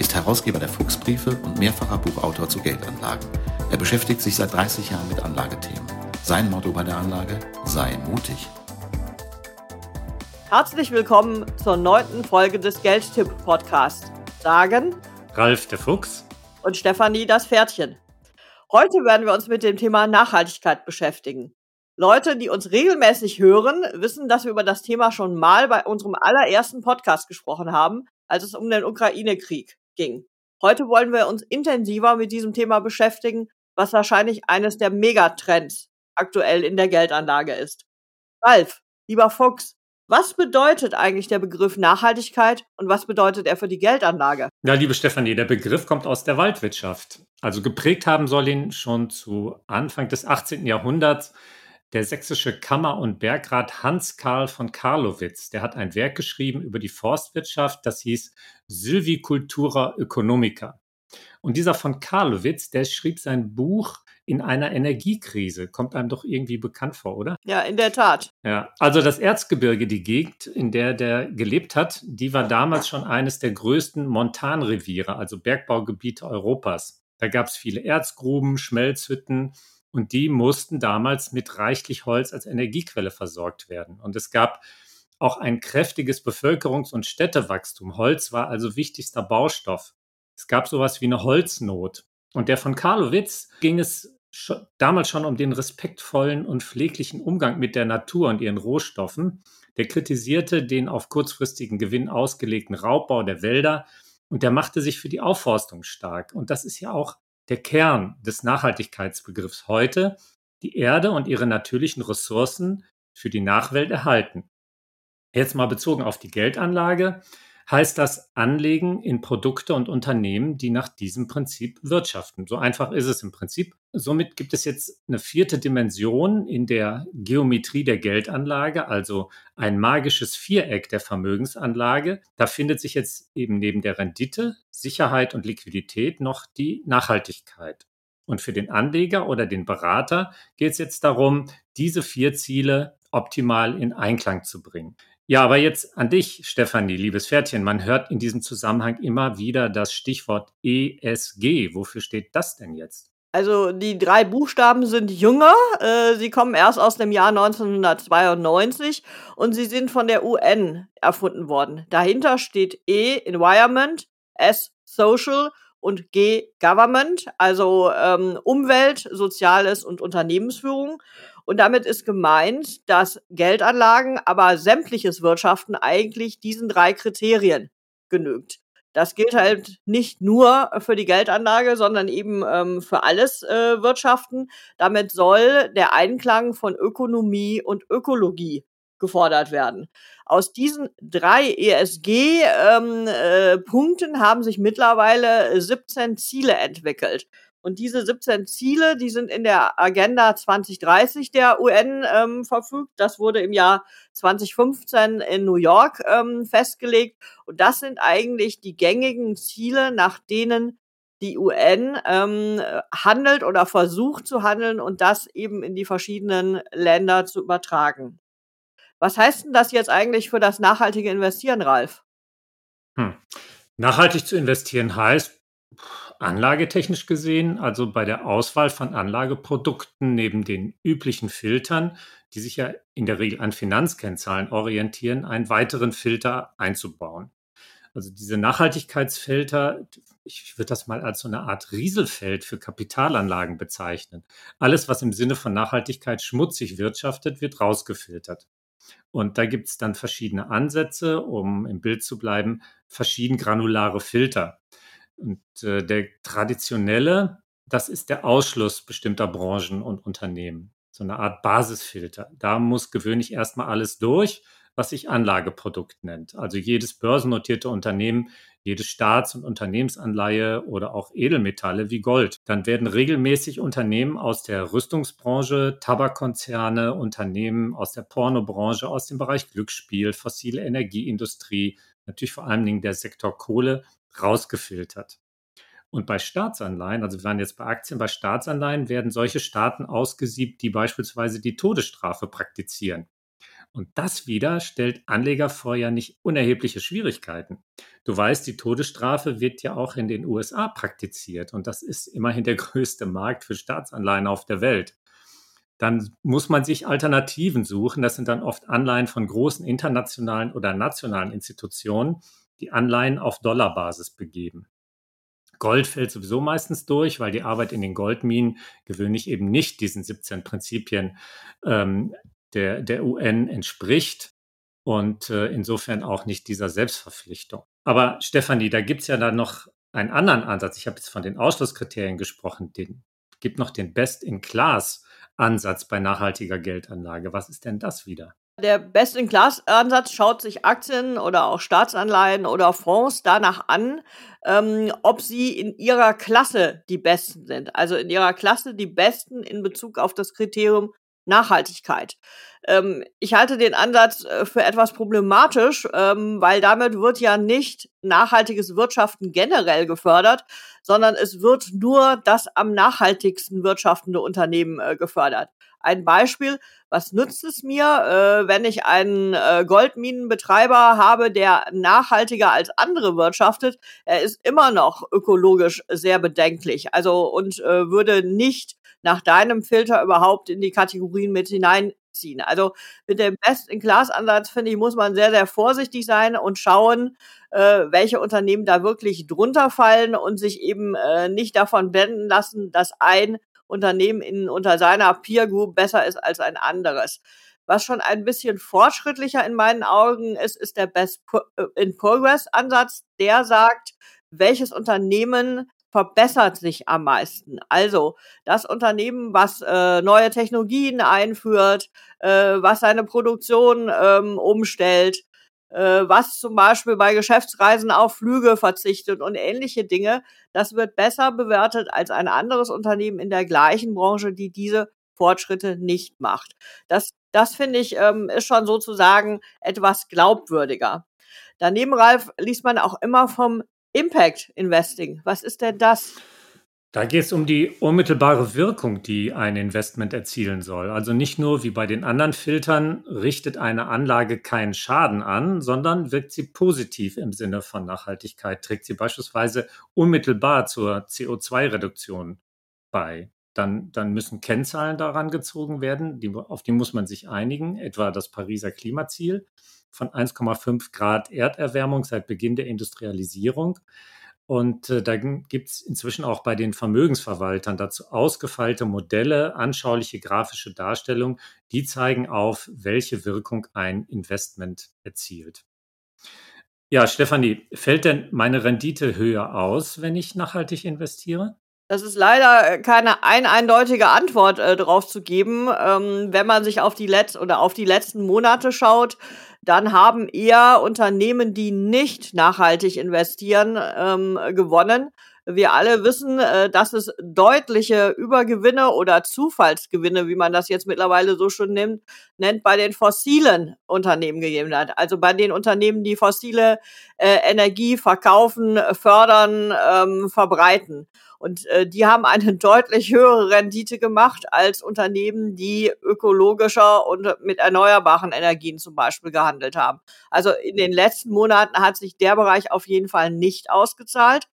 ist Herausgeber der Fuchsbriefe und mehrfacher Buchautor zu Geldanlagen. Er beschäftigt sich seit 30 Jahren mit Anlagethemen. Sein Motto bei der Anlage: Sei mutig. Herzlich willkommen zur neunten Folge des Geldtipp-Podcasts. Sagen Ralf der Fuchs und Stefanie das Pferdchen. Heute werden wir uns mit dem Thema Nachhaltigkeit beschäftigen. Leute, die uns regelmäßig hören, wissen, dass wir über das Thema schon mal bei unserem allerersten Podcast gesprochen haben, als es um den Ukraine-Krieg ging. Heute wollen wir uns intensiver mit diesem Thema beschäftigen, was wahrscheinlich eines der Megatrends aktuell in der Geldanlage ist. Ralf, lieber Fuchs, was bedeutet eigentlich der Begriff Nachhaltigkeit und was bedeutet er für die Geldanlage? Ja, liebe Stefanie, der Begriff kommt aus der Waldwirtschaft. Also geprägt haben soll ihn schon zu Anfang des 18. Jahrhunderts der sächsische Kammer- und Bergrat Hans Karl von Karlowitz. Der hat ein Werk geschrieben über die Forstwirtschaft, das hieß Sylvicultura Economica. Und dieser von Karlowitz, der schrieb sein Buch in einer Energiekrise. Kommt einem doch irgendwie bekannt vor, oder? Ja, in der Tat. Ja, also das Erzgebirge, die Gegend, in der der gelebt hat, die war damals schon eines der größten Montanreviere, also Bergbaugebiete Europas. Da gab es viele Erzgruben, Schmelzhütten und die mussten damals mit reichlich Holz als Energiequelle versorgt werden. Und es gab auch ein kräftiges Bevölkerungs- und Städtewachstum. Holz war also wichtigster Baustoff. Es gab sowas wie eine Holznot. Und der von Karlowitz ging es damals schon um den respektvollen und pfleglichen Umgang mit der Natur und ihren Rohstoffen. Der kritisierte den auf kurzfristigen Gewinn ausgelegten Raubbau der Wälder und der machte sich für die Aufforstung stark. Und das ist ja auch der Kern des Nachhaltigkeitsbegriffs heute, die Erde und ihre natürlichen Ressourcen für die Nachwelt erhalten. Jetzt mal bezogen auf die Geldanlage heißt das Anlegen in Produkte und Unternehmen, die nach diesem Prinzip wirtschaften. So einfach ist es im Prinzip. Somit gibt es jetzt eine vierte Dimension in der Geometrie der Geldanlage, also ein magisches Viereck der Vermögensanlage. Da findet sich jetzt eben neben der Rendite, Sicherheit und Liquidität noch die Nachhaltigkeit. Und für den Anleger oder den Berater geht es jetzt darum, diese vier Ziele optimal in Einklang zu bringen. Ja, aber jetzt an dich, Stefanie, liebes Pferdchen. Man hört in diesem Zusammenhang immer wieder das Stichwort ESG. Wofür steht das denn jetzt? Also die drei Buchstaben sind jünger. Äh, sie kommen erst aus dem Jahr 1992 und sie sind von der UN erfunden worden. Dahinter steht E Environment, S Social und G Government, also ähm, Umwelt, Soziales und Unternehmensführung. Und damit ist gemeint, dass Geldanlagen, aber sämtliches Wirtschaften eigentlich diesen drei Kriterien genügt. Das gilt halt nicht nur für die Geldanlage, sondern eben ähm, für alles äh, Wirtschaften. Damit soll der Einklang von Ökonomie und Ökologie gefordert werden. Aus diesen drei ESG-Punkten ähm, äh, haben sich mittlerweile 17 Ziele entwickelt. Und diese 17 Ziele, die sind in der Agenda 2030 der UN ähm, verfügt. Das wurde im Jahr 2015 in New York ähm, festgelegt. Und das sind eigentlich die gängigen Ziele, nach denen die UN ähm, handelt oder versucht zu handeln und das eben in die verschiedenen Länder zu übertragen. Was heißt denn das jetzt eigentlich für das nachhaltige Investieren, Ralf? Hm. Nachhaltig zu investieren heißt, Anlagetechnisch gesehen, also bei der Auswahl von Anlageprodukten neben den üblichen Filtern, die sich ja in der Regel an Finanzkennzahlen orientieren, einen weiteren Filter einzubauen. Also diese Nachhaltigkeitsfilter, ich würde das mal als so eine Art Rieselfeld für Kapitalanlagen bezeichnen. Alles, was im Sinne von Nachhaltigkeit schmutzig wirtschaftet, wird rausgefiltert. Und da gibt es dann verschiedene Ansätze, um im Bild zu bleiben, verschieden granulare Filter. Und äh, der traditionelle, das ist der Ausschluss bestimmter Branchen und Unternehmen. So eine Art Basisfilter. Da muss gewöhnlich erstmal alles durch, was sich Anlageprodukt nennt. Also jedes börsennotierte Unternehmen, jede Staats- und Unternehmensanleihe oder auch Edelmetalle wie Gold. Dann werden regelmäßig Unternehmen aus der Rüstungsbranche, Tabakkonzerne, Unternehmen aus der Pornobranche, aus dem Bereich Glücksspiel, fossile Energieindustrie, natürlich vor allen Dingen der Sektor Kohle rausgefiltert. Und bei Staatsanleihen, also wir waren jetzt bei Aktien, bei Staatsanleihen werden solche Staaten ausgesiebt, die beispielsweise die Todesstrafe praktizieren. Und das wieder stellt Anleger vor ja nicht unerhebliche Schwierigkeiten. Du weißt, die Todesstrafe wird ja auch in den USA praktiziert und das ist immerhin der größte Markt für Staatsanleihen auf der Welt. Dann muss man sich Alternativen suchen. Das sind dann oft Anleihen von großen internationalen oder nationalen Institutionen, die Anleihen auf Dollarbasis begeben. Gold fällt sowieso meistens durch, weil die Arbeit in den Goldminen gewöhnlich eben nicht diesen 17 Prinzipien ähm, der, der UN entspricht und äh, insofern auch nicht dieser Selbstverpflichtung. Aber Stefanie, da gibt es ja dann noch einen anderen Ansatz. Ich habe jetzt von den Ausschlusskriterien gesprochen. Den gibt noch den Best-in-Class-Ansatz bei nachhaltiger Geldanlage. Was ist denn das wieder? Der Best-in-Class-Ansatz schaut sich Aktien oder auch Staatsanleihen oder Fonds danach an, ähm, ob sie in ihrer Klasse die Besten sind. Also in ihrer Klasse die Besten in Bezug auf das Kriterium Nachhaltigkeit. Ähm, ich halte den Ansatz äh, für etwas problematisch, ähm, weil damit wird ja nicht nachhaltiges Wirtschaften generell gefördert, sondern es wird nur das am nachhaltigsten wirtschaftende Unternehmen äh, gefördert. Ein Beispiel, was nützt es mir, äh, wenn ich einen äh, Goldminenbetreiber habe, der nachhaltiger als andere wirtschaftet? Er ist immer noch ökologisch sehr bedenklich. Also und äh, würde nicht nach deinem Filter überhaupt in die Kategorien mit hineinziehen. Also mit dem Best-in-Class-Ansatz, finde ich, muss man sehr, sehr vorsichtig sein und schauen, äh, welche Unternehmen da wirklich drunter fallen und sich eben äh, nicht davon blenden lassen, dass ein Unternehmen in, unter seiner Peer Group besser ist als ein anderes. Was schon ein bisschen fortschrittlicher in meinen Augen ist, ist der Best äh, in Progress Ansatz. Der sagt, welches Unternehmen verbessert sich am meisten. Also das Unternehmen, was äh, neue Technologien einführt, äh, was seine Produktion ähm, umstellt, äh, was zum Beispiel bei Geschäftsreisen auf Flüge verzichtet und ähnliche Dinge, das wird besser bewertet als ein anderes Unternehmen in der gleichen Branche, die diese Fortschritte nicht macht. Das, das finde ich, ähm, ist schon sozusagen etwas glaubwürdiger. Daneben, Ralf, liest man auch immer vom Impact Investing. Was ist denn das? Da geht es um die unmittelbare Wirkung, die ein Investment erzielen soll. Also nicht nur wie bei den anderen Filtern richtet eine Anlage keinen Schaden an, sondern wirkt sie positiv im Sinne von Nachhaltigkeit, trägt sie beispielsweise unmittelbar zur CO2-Reduktion bei. Dann, dann müssen Kennzahlen daran gezogen werden, die, auf die muss man sich einigen, etwa das Pariser Klimaziel von 1,5 Grad Erderwärmung seit Beginn der Industrialisierung. Und äh, da gibt es inzwischen auch bei den Vermögensverwaltern dazu ausgefeilte Modelle, anschauliche grafische Darstellungen, die zeigen auf, welche Wirkung ein Investment erzielt. Ja, Stefanie, fällt denn meine Rendite höher aus, wenn ich nachhaltig investiere? Das ist leider äh, keine ein eindeutige Antwort äh, drauf zu geben. Ähm, wenn man sich auf die Letz oder auf die letzten Monate schaut, dann haben eher Unternehmen, die nicht nachhaltig investieren, ähm, gewonnen. Wir alle wissen, äh, dass es deutliche Übergewinne oder Zufallsgewinne, wie man das jetzt mittlerweile so schon nimmt, nennt, bei den fossilen Unternehmen gegeben hat. Also bei den Unternehmen, die fossile äh, Energie verkaufen, fördern, ähm, verbreiten. Und äh, die haben eine deutlich höhere Rendite gemacht als Unternehmen, die ökologischer und mit erneuerbaren Energien zum Beispiel gehandelt haben. Also in den letzten Monaten hat sich der Bereich auf jeden Fall nicht ausgezahlt.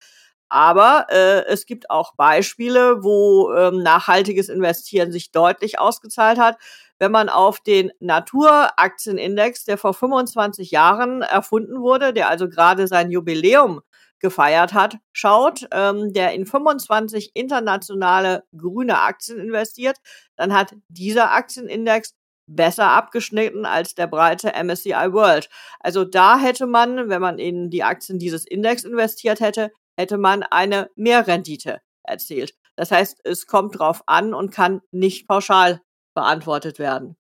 Aber äh, es gibt auch Beispiele, wo ähm, nachhaltiges Investieren sich deutlich ausgezahlt hat. Wenn man auf den Naturaktienindex, der vor 25 Jahren erfunden wurde, der also gerade sein Jubiläum gefeiert hat, schaut, ähm, der in 25 internationale grüne Aktien investiert, dann hat dieser Aktienindex besser abgeschnitten als der breite MSCI World. Also da hätte man, wenn man in die Aktien dieses Index investiert hätte, hätte man eine Mehrrendite erzielt. Das heißt, es kommt drauf an und kann nicht pauschal beantwortet werden.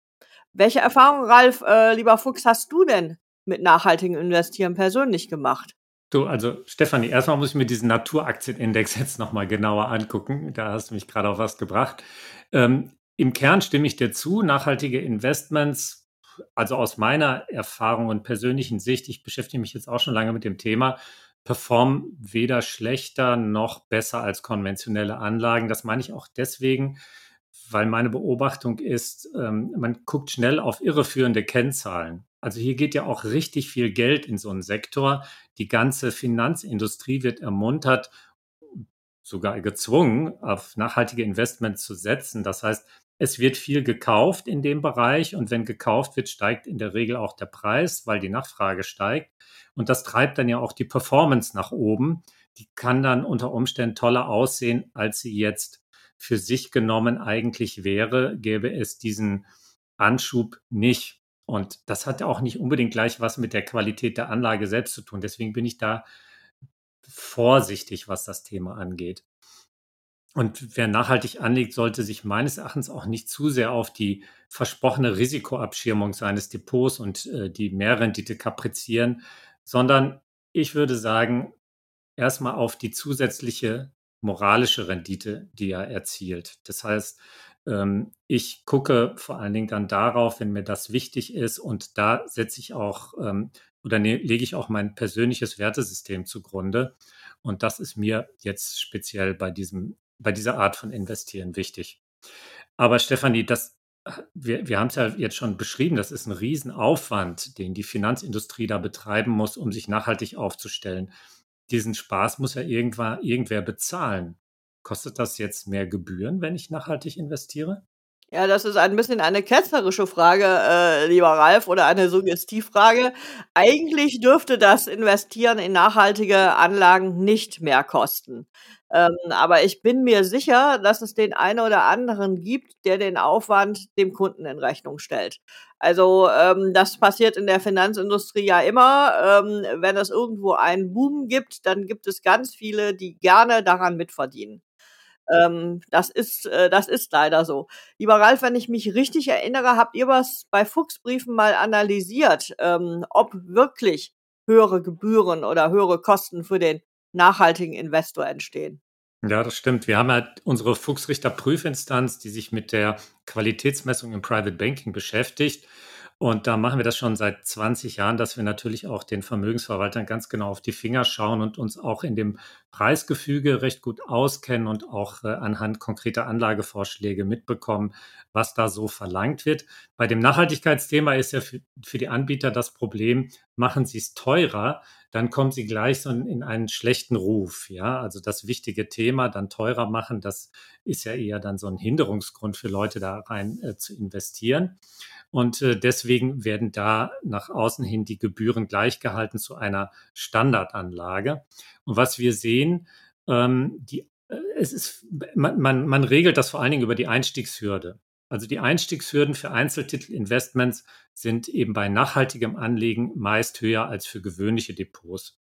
Welche Erfahrungen, Ralf, äh, lieber Fuchs, hast du denn mit nachhaltigem Investieren persönlich gemacht? Du, also Stefanie, erstmal muss ich mir diesen Naturaktienindex jetzt nochmal genauer angucken. Da hast du mich gerade auf was gebracht. Ähm, Im Kern stimme ich dir zu. Nachhaltige Investments, also aus meiner Erfahrung und persönlichen Sicht, ich beschäftige mich jetzt auch schon lange mit dem Thema, performen weder schlechter noch besser als konventionelle Anlagen. Das meine ich auch deswegen, weil meine Beobachtung ist, ähm, man guckt schnell auf irreführende Kennzahlen. Also hier geht ja auch richtig viel Geld in so einen Sektor. Die ganze Finanzindustrie wird ermuntert, sogar gezwungen, auf nachhaltige Investments zu setzen. Das heißt, es wird viel gekauft in dem Bereich und wenn gekauft wird, steigt in der Regel auch der Preis, weil die Nachfrage steigt. Und das treibt dann ja auch die Performance nach oben. Die kann dann unter Umständen toller aussehen, als sie jetzt für sich genommen eigentlich wäre, gäbe es diesen Anschub nicht. Und das hat auch nicht unbedingt gleich was mit der Qualität der Anlage selbst zu tun. Deswegen bin ich da vorsichtig, was das Thema angeht. Und wer nachhaltig anlegt, sollte sich meines Erachtens auch nicht zu sehr auf die versprochene Risikoabschirmung seines Depots und äh, die Mehrrendite kaprizieren, sondern ich würde sagen, erstmal auf die zusätzliche moralische Rendite, die er erzielt. Das heißt, ähm, ich gucke vor allen Dingen dann darauf, wenn mir das wichtig ist und da setze ich auch ähm, oder ne, lege ich auch mein persönliches Wertesystem zugrunde. Und das ist mir jetzt speziell bei diesem, bei dieser Art von Investieren wichtig. Aber Stefanie, das, wir, wir haben es ja jetzt schon beschrieben, das ist ein Riesenaufwand, den die Finanzindustrie da betreiben muss, um sich nachhaltig aufzustellen. Diesen Spaß muss ja irgendwann, irgendwer bezahlen. Kostet das jetzt mehr Gebühren, wenn ich nachhaltig investiere? Ja, das ist ein bisschen eine ketzerische Frage, äh, lieber Ralf, oder eine Suggestivfrage. Eigentlich dürfte das Investieren in nachhaltige Anlagen nicht mehr kosten. Ähm, aber ich bin mir sicher, dass es den einen oder anderen gibt, der den Aufwand dem Kunden in Rechnung stellt. Also ähm, das passiert in der Finanzindustrie ja immer. Ähm, wenn es irgendwo einen Boom gibt, dann gibt es ganz viele, die gerne daran mitverdienen. Ähm, das ist, äh, das ist leider so. Lieber Ralf, wenn ich mich richtig erinnere, habt ihr was bei Fuchsbriefen mal analysiert, ähm, ob wirklich höhere Gebühren oder höhere Kosten für den nachhaltigen Investor entstehen. Ja, das stimmt. Wir haben ja unsere Fuchsrichter Prüfinstanz, die sich mit der Qualitätsmessung im Private Banking beschäftigt. Und da machen wir das schon seit 20 Jahren, dass wir natürlich auch den Vermögensverwaltern ganz genau auf die Finger schauen und uns auch in dem Preisgefüge recht gut auskennen und auch äh, anhand konkreter Anlagevorschläge mitbekommen, was da so verlangt wird. Bei dem Nachhaltigkeitsthema ist ja für, für die Anbieter das Problem, machen sie es teurer, dann kommen sie gleich so in einen schlechten Ruf. Ja, also das wichtige Thema dann teurer machen, das ist ja eher dann so ein Hinderungsgrund für Leute da rein äh, zu investieren. Und äh, deswegen werden da nach außen hin die Gebühren gleichgehalten zu einer Standardanlage. Und was wir sehen, ähm, die, äh, es ist, man, man, man regelt das vor allen Dingen über die Einstiegshürde. Also die Einstiegshürden für Einzeltitelinvestments sind eben bei nachhaltigem Anlegen meist höher als für gewöhnliche Depots.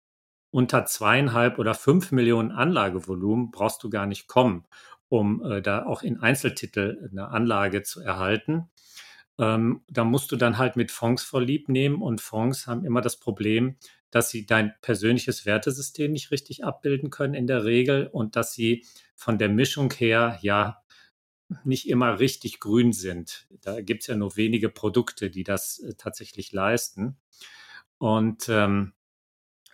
Unter zweieinhalb oder fünf Millionen Anlagevolumen brauchst du gar nicht kommen, um äh, da auch in Einzeltitel eine Anlage zu erhalten. Ähm, da musst du dann halt mit Fonds vorlieb nehmen und Fonds haben immer das Problem, dass sie dein persönliches Wertesystem nicht richtig abbilden können in der Regel und dass sie von der Mischung her ja nicht immer richtig grün sind. Da gibt es ja nur wenige Produkte, die das äh, tatsächlich leisten. Und ähm,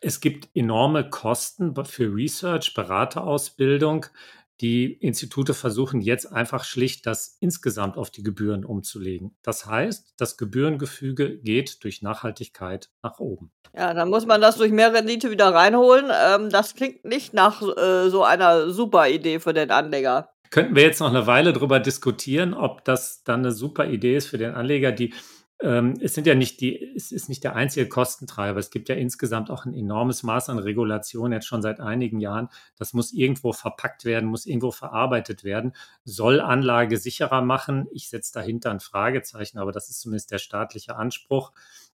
es gibt enorme Kosten für Research, Beraterausbildung, die Institute versuchen jetzt einfach schlicht das insgesamt auf die Gebühren umzulegen. Das heißt, das Gebührengefüge geht durch Nachhaltigkeit nach oben. Ja, dann muss man das durch mehr Rendite wieder reinholen. Ähm, das klingt nicht nach äh, so einer super Idee für den Anleger. Könnten wir jetzt noch eine Weile darüber diskutieren, ob das dann eine super Idee ist für den Anleger, die ähm, es sind ja nicht die, es ist nicht der einzige Kostentreiber. Es gibt ja insgesamt auch ein enormes Maß an Regulation jetzt schon seit einigen Jahren. Das muss irgendwo verpackt werden, muss irgendwo verarbeitet werden, soll Anlage sicherer machen. Ich setze dahinter ein Fragezeichen, aber das ist zumindest der staatliche Anspruch.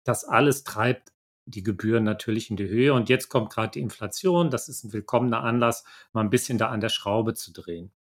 Das alles treibt die Gebühren natürlich in die Höhe. Und jetzt kommt gerade die Inflation. Das ist ein willkommener Anlass, mal ein bisschen da an der Schraube zu drehen.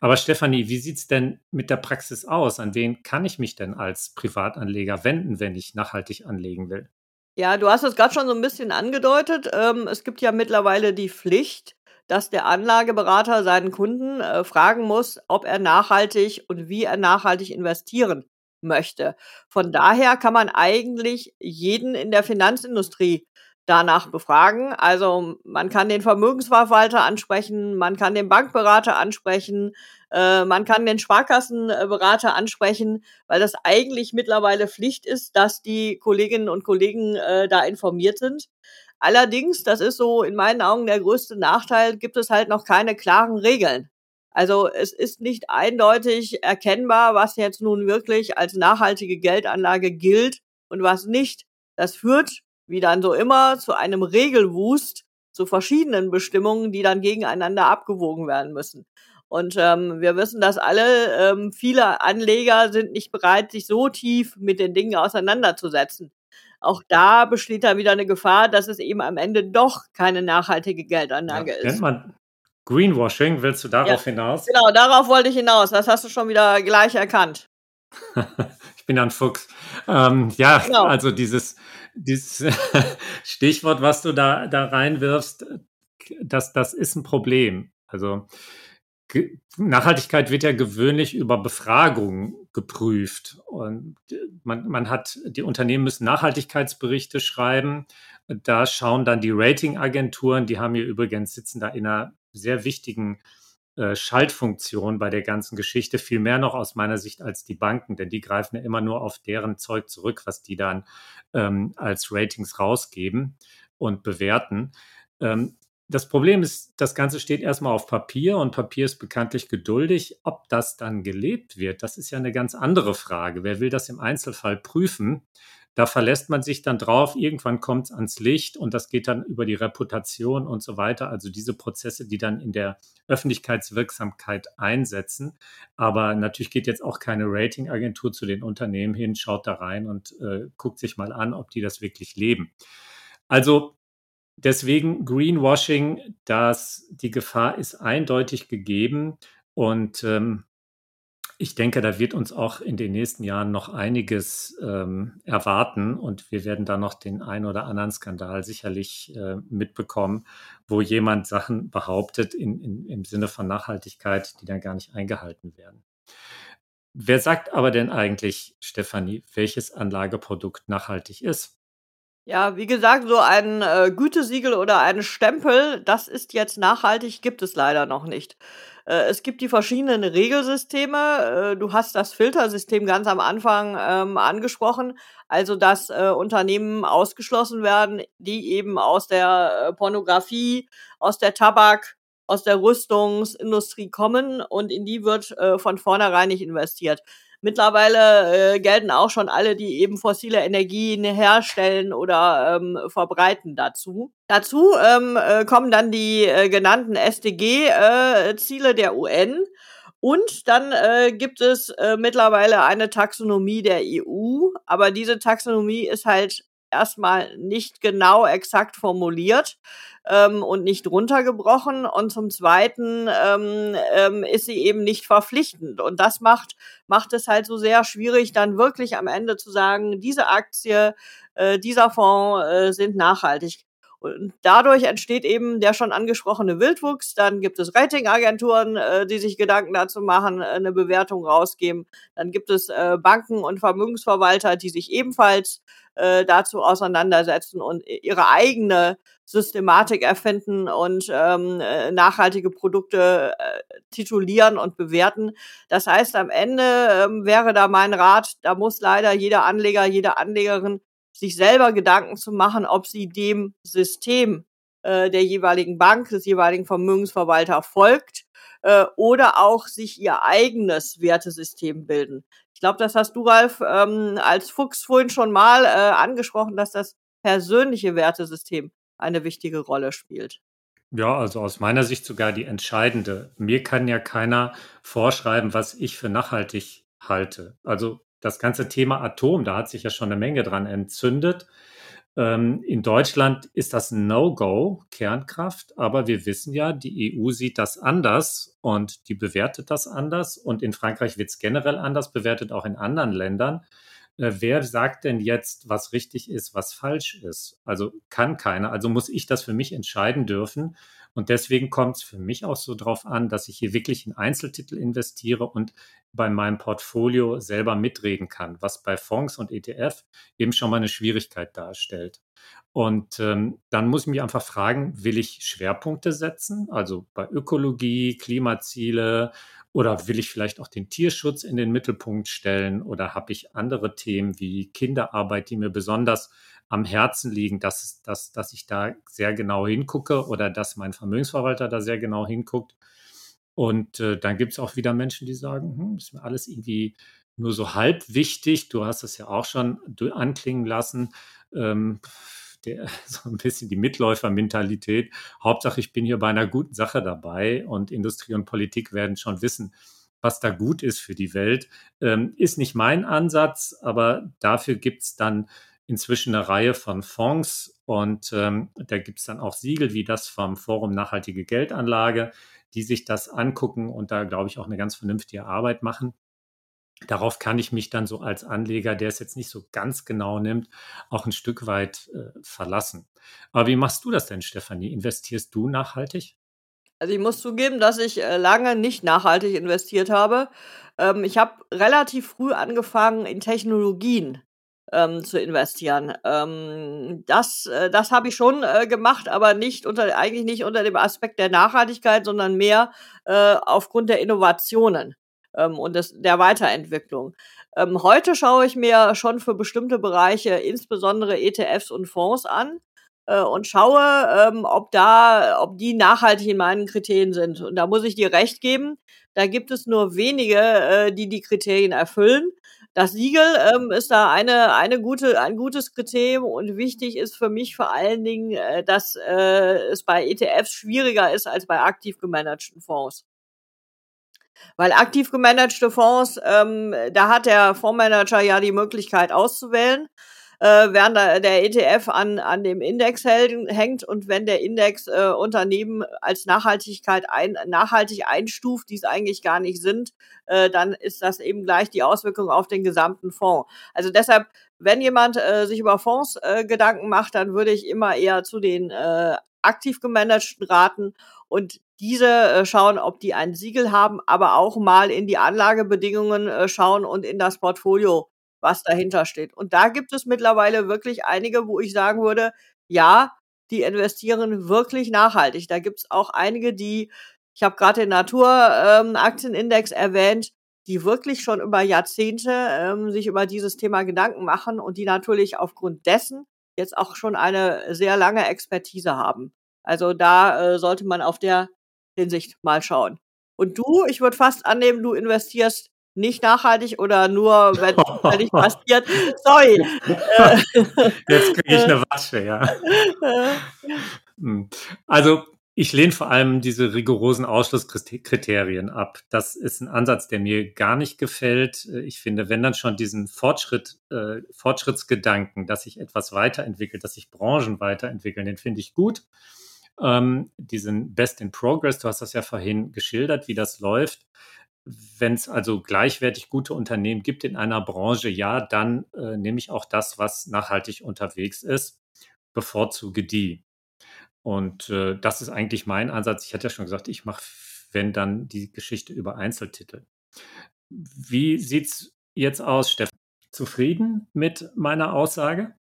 Aber Stefanie, wie sieht es denn mit der Praxis aus? An wen kann ich mich denn als Privatanleger wenden, wenn ich nachhaltig anlegen will? Ja, du hast es gerade schon so ein bisschen angedeutet. Ähm, es gibt ja mittlerweile die Pflicht, dass der Anlageberater seinen Kunden äh, fragen muss, ob er nachhaltig und wie er nachhaltig investieren möchte. Von daher kann man eigentlich jeden in der Finanzindustrie danach befragen. Also man kann den Vermögensverwalter ansprechen, man kann den Bankberater ansprechen, äh, man kann den Sparkassenberater ansprechen, weil das eigentlich mittlerweile Pflicht ist, dass die Kolleginnen und Kollegen äh, da informiert sind. Allerdings, das ist so in meinen Augen der größte Nachteil, gibt es halt noch keine klaren Regeln. Also es ist nicht eindeutig erkennbar, was jetzt nun wirklich als nachhaltige Geldanlage gilt und was nicht. Das führt wie dann so immer, zu einem Regelwust, zu verschiedenen Bestimmungen, die dann gegeneinander abgewogen werden müssen. Und ähm, wir wissen das alle, ähm, viele Anleger sind nicht bereit, sich so tief mit den Dingen auseinanderzusetzen. Auch da besteht da wieder eine Gefahr, dass es eben am Ende doch keine nachhaltige Geldanlage ja, ist. Greenwashing, willst du darauf ja, hinaus? Genau, darauf wollte ich hinaus. Das hast du schon wieder gleich erkannt. ich bin ein Fuchs. Ähm, ja, genau. also dieses, dieses Stichwort, was du da, da reinwirfst, das, das ist ein Problem. Also Nachhaltigkeit wird ja gewöhnlich über Befragungen geprüft. Und man, man hat, die Unternehmen müssen Nachhaltigkeitsberichte schreiben. Da schauen dann die Ratingagenturen, die haben hier übrigens, sitzen da in einer sehr wichtigen äh, Schaltfunktion bei der ganzen Geschichte, viel mehr noch aus meiner Sicht als die Banken, denn die greifen ja immer nur auf deren Zeug zurück, was die dann ähm, als Ratings rausgeben und bewerten. Ähm, das Problem ist, das Ganze steht erstmal auf Papier und Papier ist bekanntlich geduldig. Ob das dann gelebt wird, das ist ja eine ganz andere Frage. Wer will das im Einzelfall prüfen? Da verlässt man sich dann drauf, irgendwann kommt es ans Licht und das geht dann über die Reputation und so weiter. Also diese Prozesse, die dann in der Öffentlichkeitswirksamkeit einsetzen. Aber natürlich geht jetzt auch keine Ratingagentur zu den Unternehmen hin, schaut da rein und äh, guckt sich mal an, ob die das wirklich leben. Also deswegen Greenwashing, dass die Gefahr ist eindeutig gegeben und ähm, ich denke, da wird uns auch in den nächsten Jahren noch einiges ähm, erwarten und wir werden da noch den einen oder anderen Skandal sicherlich äh, mitbekommen, wo jemand Sachen behauptet in, in, im Sinne von Nachhaltigkeit, die dann gar nicht eingehalten werden. Wer sagt aber denn eigentlich, Stefanie, welches Anlageprodukt nachhaltig ist? Ja, wie gesagt, so ein äh, Gütesiegel oder ein Stempel, das ist jetzt nachhaltig, gibt es leider noch nicht. Äh, es gibt die verschiedenen Regelsysteme. Äh, du hast das Filtersystem ganz am Anfang ähm, angesprochen, also dass äh, Unternehmen ausgeschlossen werden, die eben aus der äh, Pornografie, aus der Tabak, aus der Rüstungsindustrie kommen und in die wird äh, von vornherein nicht investiert. Mittlerweile äh, gelten auch schon alle, die eben fossile Energien herstellen oder ähm, verbreiten dazu. Dazu ähm, äh, kommen dann die äh, genannten SDG-Ziele äh, der UN. Und dann äh, gibt es äh, mittlerweile eine Taxonomie der EU, aber diese Taxonomie ist halt erstmal nicht genau exakt formuliert ähm, und nicht runtergebrochen. Und zum Zweiten ähm, ähm, ist sie eben nicht verpflichtend. Und das macht, macht es halt so sehr schwierig, dann wirklich am Ende zu sagen, diese Aktie, äh, dieser Fonds äh, sind nachhaltig. Und dadurch entsteht eben der schon angesprochene Wildwuchs. Dann gibt es Ratingagenturen, äh, die sich Gedanken dazu machen, äh, eine Bewertung rausgeben. Dann gibt es äh, Banken und Vermögensverwalter, die sich ebenfalls äh, dazu auseinandersetzen und ihre eigene Systematik erfinden und ähm, äh, nachhaltige Produkte äh, titulieren und bewerten. Das heißt, am Ende ähm, wäre da mein Rat, da muss leider jeder Anleger, jede Anlegerin sich selber Gedanken zu machen, ob sie dem System äh, der jeweiligen Bank, des jeweiligen Vermögensverwalter folgt äh, oder auch sich ihr eigenes Wertesystem bilden. Ich glaube, das hast du, Ralf, ähm, als Fuchs vorhin schon mal äh, angesprochen, dass das persönliche Wertesystem eine wichtige Rolle spielt. Ja, also aus meiner Sicht sogar die entscheidende. Mir kann ja keiner vorschreiben, was ich für nachhaltig halte. Also das ganze Thema Atom, da hat sich ja schon eine Menge dran entzündet. Ähm, in Deutschland ist das No-Go, Kernkraft, aber wir wissen ja, die EU sieht das anders und die bewertet das anders und in Frankreich wird es generell anders bewertet, auch in anderen Ländern. Äh, wer sagt denn jetzt, was richtig ist, was falsch ist? Also kann keiner. Also muss ich das für mich entscheiden dürfen. Und deswegen kommt es für mich auch so drauf an, dass ich hier wirklich in Einzeltitel investiere und bei meinem Portfolio selber mitreden kann, was bei Fonds und ETF eben schon mal eine Schwierigkeit darstellt. Und ähm, dann muss ich mich einfach fragen, will ich Schwerpunkte setzen, also bei Ökologie, Klimaziele oder will ich vielleicht auch den Tierschutz in den Mittelpunkt stellen oder habe ich andere Themen wie Kinderarbeit, die mir besonders am Herzen liegen, dass, dass, dass ich da sehr genau hingucke oder dass mein Vermögensverwalter da sehr genau hinguckt. Und äh, dann gibt es auch wieder Menschen, die sagen, hm, ist mir alles irgendwie nur so halb wichtig. Du hast es ja auch schon anklingen lassen. Ähm, der, so ein bisschen die Mitläufermentalität. Hauptsache, ich bin hier bei einer guten Sache dabei und Industrie und Politik werden schon wissen, was da gut ist für die Welt. Ähm, ist nicht mein Ansatz, aber dafür gibt es dann inzwischen eine Reihe von Fonds und ähm, da gibt es dann auch Siegel wie das vom Forum Nachhaltige Geldanlage, die sich das angucken und da, glaube ich, auch eine ganz vernünftige Arbeit machen. Darauf kann ich mich dann so als Anleger, der es jetzt nicht so ganz genau nimmt, auch ein Stück weit äh, verlassen. Aber wie machst du das denn, Stefanie? Investierst du nachhaltig? Also ich muss zugeben, dass ich äh, lange nicht nachhaltig investiert habe. Ähm, ich habe relativ früh angefangen, in Technologien ähm, zu investieren. Ähm, das äh, das habe ich schon äh, gemacht, aber nicht unter, eigentlich nicht unter dem Aspekt der Nachhaltigkeit, sondern mehr äh, aufgrund der Innovationen ähm, und des, der Weiterentwicklung. Ähm, heute schaue ich mir schon für bestimmte Bereiche insbesondere ETFs und Fonds an äh, und schaue, ähm, ob da, ob die nachhaltig in meinen Kriterien sind. Und da muss ich dir recht geben, da gibt es nur wenige, äh, die die Kriterien erfüllen. Das Siegel ähm, ist da eine, eine gute, ein gutes Kriterium und wichtig ist für mich vor allen Dingen, äh, dass äh, es bei ETFs schwieriger ist als bei aktiv gemanagten Fonds. Weil aktiv gemanagte Fonds, ähm, da hat der Fondsmanager ja die Möglichkeit auszuwählen äh, während der ETF an, an dem Index hängt und wenn der Index äh, Unternehmen als Nachhaltigkeit ein, nachhaltig einstuft, die es eigentlich gar nicht sind, äh, dann ist das eben gleich die Auswirkung auf den gesamten Fonds. Also deshalb, wenn jemand äh, sich über Fonds äh, Gedanken macht, dann würde ich immer eher zu den äh, aktiv gemanagten raten und diese äh, schauen, ob die ein Siegel haben, aber auch mal in die Anlagebedingungen äh, schauen und in das Portfolio was dahinter steht. Und da gibt es mittlerweile wirklich einige, wo ich sagen würde, ja, die investieren wirklich nachhaltig. Da gibt es auch einige, die, ich habe gerade den Naturaktienindex ähm, erwähnt, die wirklich schon über Jahrzehnte ähm, sich über dieses Thema Gedanken machen und die natürlich aufgrund dessen jetzt auch schon eine sehr lange Expertise haben. Also da äh, sollte man auf der Hinsicht mal schauen. Und du, ich würde fast annehmen, du investierst nicht nachhaltig oder nur, wenn es nicht passiert. Sorry. Jetzt kriege ich eine Wasche, ja. Hm. Also ich lehne vor allem diese rigorosen Ausschlusskriterien ab. Das ist ein Ansatz, der mir gar nicht gefällt. Ich finde, wenn dann schon diesen Fortschritt, äh, Fortschrittsgedanken, dass sich etwas weiterentwickelt, dass sich Branchen weiterentwickeln, den finde ich gut. Ähm, diesen Best in Progress, du hast das ja vorhin geschildert, wie das läuft wenn es also gleichwertig gute Unternehmen gibt in einer Branche, ja, dann äh, nehme ich auch das, was nachhaltig unterwegs ist, bevorzuge die. Und äh, das ist eigentlich mein Ansatz. Ich hatte ja schon gesagt, ich mache, wenn dann die Geschichte über Einzeltitel. Wie sieht es jetzt aus, Stefan? Zufrieden mit meiner Aussage?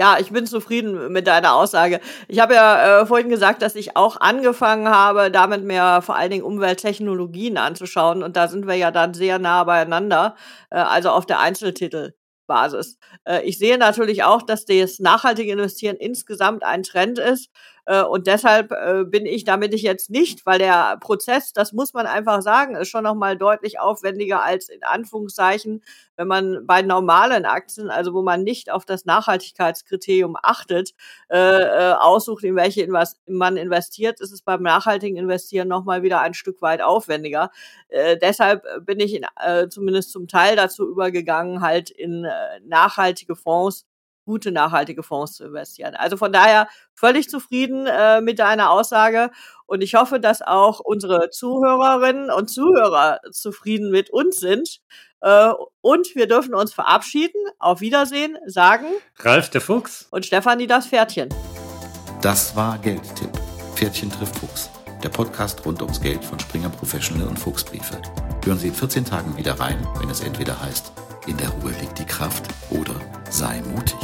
Ja, ich bin zufrieden mit deiner Aussage. Ich habe ja äh, vorhin gesagt, dass ich auch angefangen habe, damit mir vor allen Dingen Umwelttechnologien anzuschauen. Und da sind wir ja dann sehr nah beieinander, äh, also auf der Einzeltitelbasis. Äh, ich sehe natürlich auch, dass das nachhaltige Investieren insgesamt ein Trend ist. Äh, und deshalb äh, bin ich, damit ich jetzt nicht, weil der Prozess, das muss man einfach sagen, ist schon nochmal deutlich aufwendiger als in Anführungszeichen, wenn man bei normalen Aktien, also wo man nicht auf das Nachhaltigkeitskriterium achtet, äh, äh, aussucht, in welche invest man investiert, ist es beim nachhaltigen Investieren nochmal wieder ein Stück weit aufwendiger. Äh, deshalb bin ich in, äh, zumindest zum Teil dazu übergegangen, halt in nachhaltige Fonds gute, nachhaltige Fonds zu investieren. Also von daher völlig zufrieden äh, mit deiner Aussage und ich hoffe, dass auch unsere Zuhörerinnen und Zuhörer zufrieden mit uns sind. Äh, und wir dürfen uns verabschieden. Auf Wiedersehen, sagen Ralf der Fuchs und Stefanie das Pferdchen. Das war Geldtipp. Pferdchen trifft Fuchs. Der Podcast rund ums Geld von Springer Professional und Fuchsbriefe. Hören Sie in 14 Tagen wieder rein, wenn es entweder heißt, in der Ruhe liegt die Kraft oder sei mutig.